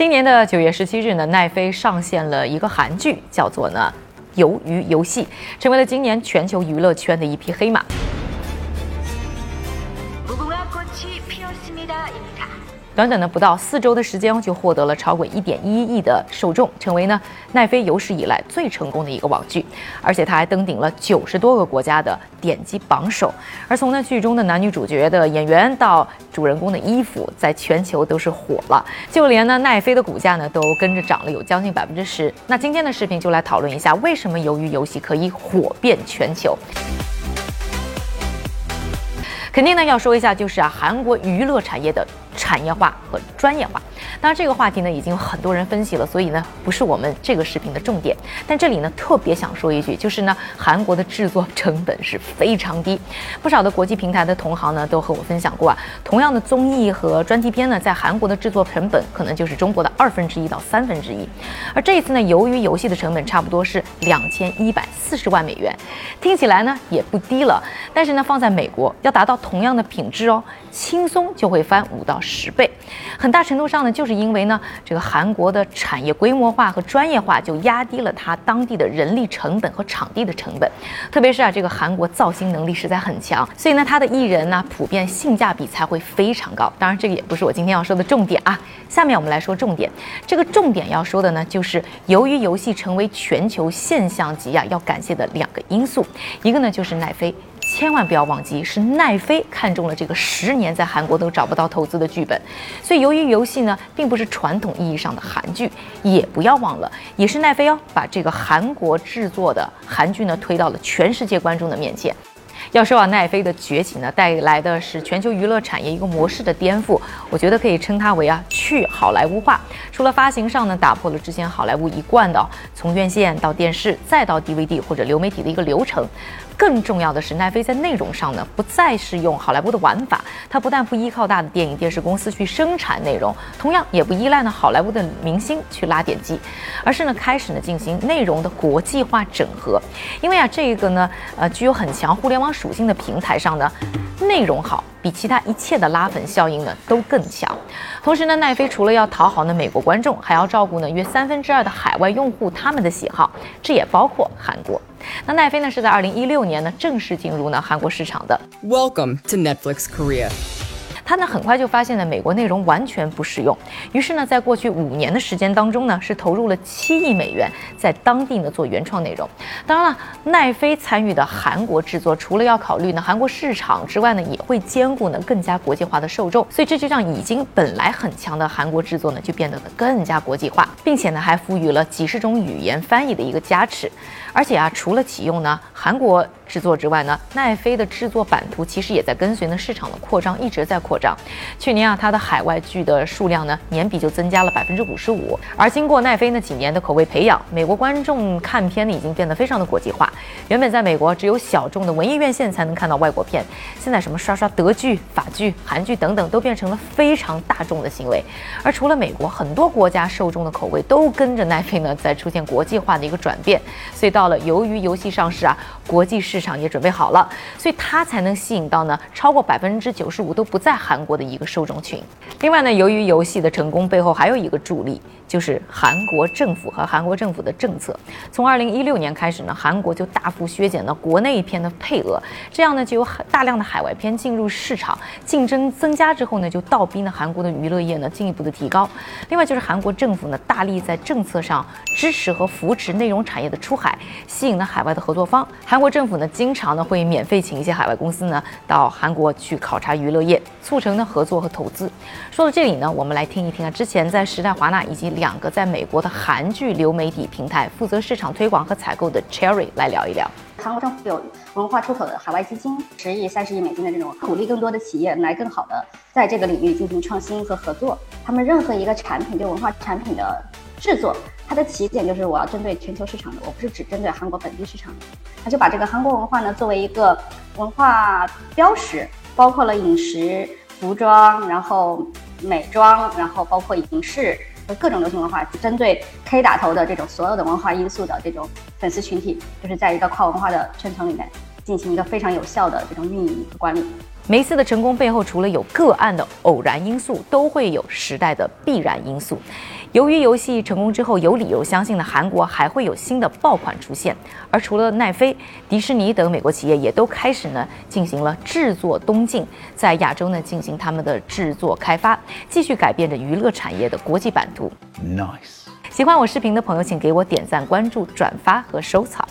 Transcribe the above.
今年的九月十七日呢，奈飞上线了一个韩剧，叫做呢《鱿鱼游戏》，成为了今年全球娱乐圈的一匹黑马。短短的不到四周的时间，就获得了超过一点一亿的受众，成为呢奈飞有史以来最成功的一个网剧，而且它还登顶了九十多个国家的点击榜首。而从那剧中的男女主角的演员到主人公的衣服，在全球都是火了，就连呢奈飞的股价呢都跟着涨了有将近百分之十。那今天的视频就来讨论一下，为什么鱿鱼游戏可以火遍全球？肯定呢要说一下，就是啊韩国娱乐产业的。产业化和专业化，当然这个话题呢已经有很多人分析了，所以呢不是我们这个视频的重点。但这里呢特别想说一句，就是呢韩国的制作成本是非常低，不少的国际平台的同行呢都和我分享过啊，同样的综艺和专题片呢，在韩国的制作成本可能就是中国的二分之一到三分之一。而这一次呢，由于游戏的成本差不多是两千一百四十万美元，听起来呢也不低了，但是呢放在美国要达到同样的品质哦，轻松就会翻五到十。倍，很大程度上呢，就是因为呢，这个韩国的产业规模化和专业化就压低了它当地的人力成本和场地的成本。特别是啊，这个韩国造星能力实在很强，所以呢，它的艺人呢，普遍性价比才会非常高。当然，这个也不是我今天要说的重点啊。下面我们来说重点，这个重点要说的呢，就是由于游戏成为全球现象级啊，要感谢的两个因素，一个呢就是奈飞。千万不要忘记，是奈飞看中了这个十年在韩国都找不到投资的剧本，所以由于游戏呢并不是传统意义上的韩剧，也不要忘了，也是奈飞哦把这个韩国制作的韩剧呢推到了全世界观众的面前。要说啊，奈飞的崛起呢带来的是全球娱乐产业一个模式的颠覆，我觉得可以称它为啊去好莱坞化。除了发行上呢打破了之前好莱坞一贯的从院线到电视再到 DVD 或者流媒体的一个流程。更重要的是，奈飞在内容上呢，不再是用好莱坞的玩法，它不但不依靠大的电影电视公司去生产内容，同样也不依赖呢好莱坞的明星去拉点击，而是呢开始呢进行内容的国际化整合。因为啊，这个呢，呃，具有很强互联网属性的平台上呢，内容好。比其他一切的拉粉效应呢都更强。同时呢，奈飞除了要讨好呢美国观众，还要照顾呢约三分之二的海外用户他们的喜好，这也包括韩国。那奈飞呢是在二零一六年呢正式进入呢韩国市场的。Welcome to Netflix Korea. 他呢很快就发现呢美国内容完全不适用，于是呢在过去五年的时间当中呢是投入了七亿美元在当地呢做原创内容。当然了，奈飞参与的韩国制作除了要考虑呢韩国市场之外呢，也会兼顾呢更加国际化的受众，所以这就让已经本来很强的韩国制作呢就变得呢更加国际化，并且呢还赋予了几十种语言翻译的一个加持。而且啊，除了启用呢韩国制作之外呢，奈飞的制作版图其实也在跟随呢市场的扩张，一直在扩张。去年啊，它的海外剧的数量呢年比就增加了百分之五十五。而经过奈飞呢几年的口味培养，美国观众看片呢已经变得非常的国际化。原本在美国只有小众的文艺院线才能看到外国片，现在什么刷刷德剧、法剧、韩剧等等都变成了非常大众的行为。而除了美国，很多国家受众的口味都跟着奈飞呢在出现国际化的一个转变。所以到了，由于游戏上市啊，国际市场也准备好了，所以它才能吸引到呢超过百分之九十五都不在韩国的一个受众群。另外呢，由于游戏的成功背后还有一个助力。就是韩国政府和韩国政府的政策，从二零一六年开始呢，韩国就大幅削减了国内片的配额，这样呢就有大量的海外片进入市场，竞争增加之后呢，就倒逼呢韩国的娱乐业呢进一步的提高。另外就是韩国政府呢大力在政策上支持和扶持内容产业的出海，吸引了海外的合作方。韩国政府呢经常呢会免费请一些海外公司呢到韩国去考察娱乐业，促成呢合作和投资。说到这里呢，我们来听一听啊，之前在时代华纳以及两个在美国的韩剧流媒体平台负责市场推广和采购的 Cherry 来聊一聊。韩国政府有文化出口的海外基金，十亿、三十亿美金的这种，鼓励更多的企业来更好的在这个领域进行创新和合作。他们任何一个产品，就文化产品的制作，它的起点就是我要针对全球市场的，我不是只针对韩国本地市场的。他就把这个韩国文化呢作为一个文化标识，包括了饮食、服装，然后美妆，然后包括影视。各种流行文化，针对 K 打头的这种所有的文化因素的这种粉丝群体，就是在一个跨文化的圈层里面。进行一个非常有效的这种运营和管理。每一次的成功背后，除了有个案的偶然因素，都会有时代的必然因素。由于游戏成功之后，有理由相信呢，韩国还会有新的爆款出现。而除了奈飞、迪士尼等美国企业，也都开始呢进行了制作东进，在亚洲呢进行他们的制作开发，继续改变着娱乐产业的国际版图。Nice. 喜欢我视频的朋友，请给我点赞、关注、转发和收藏。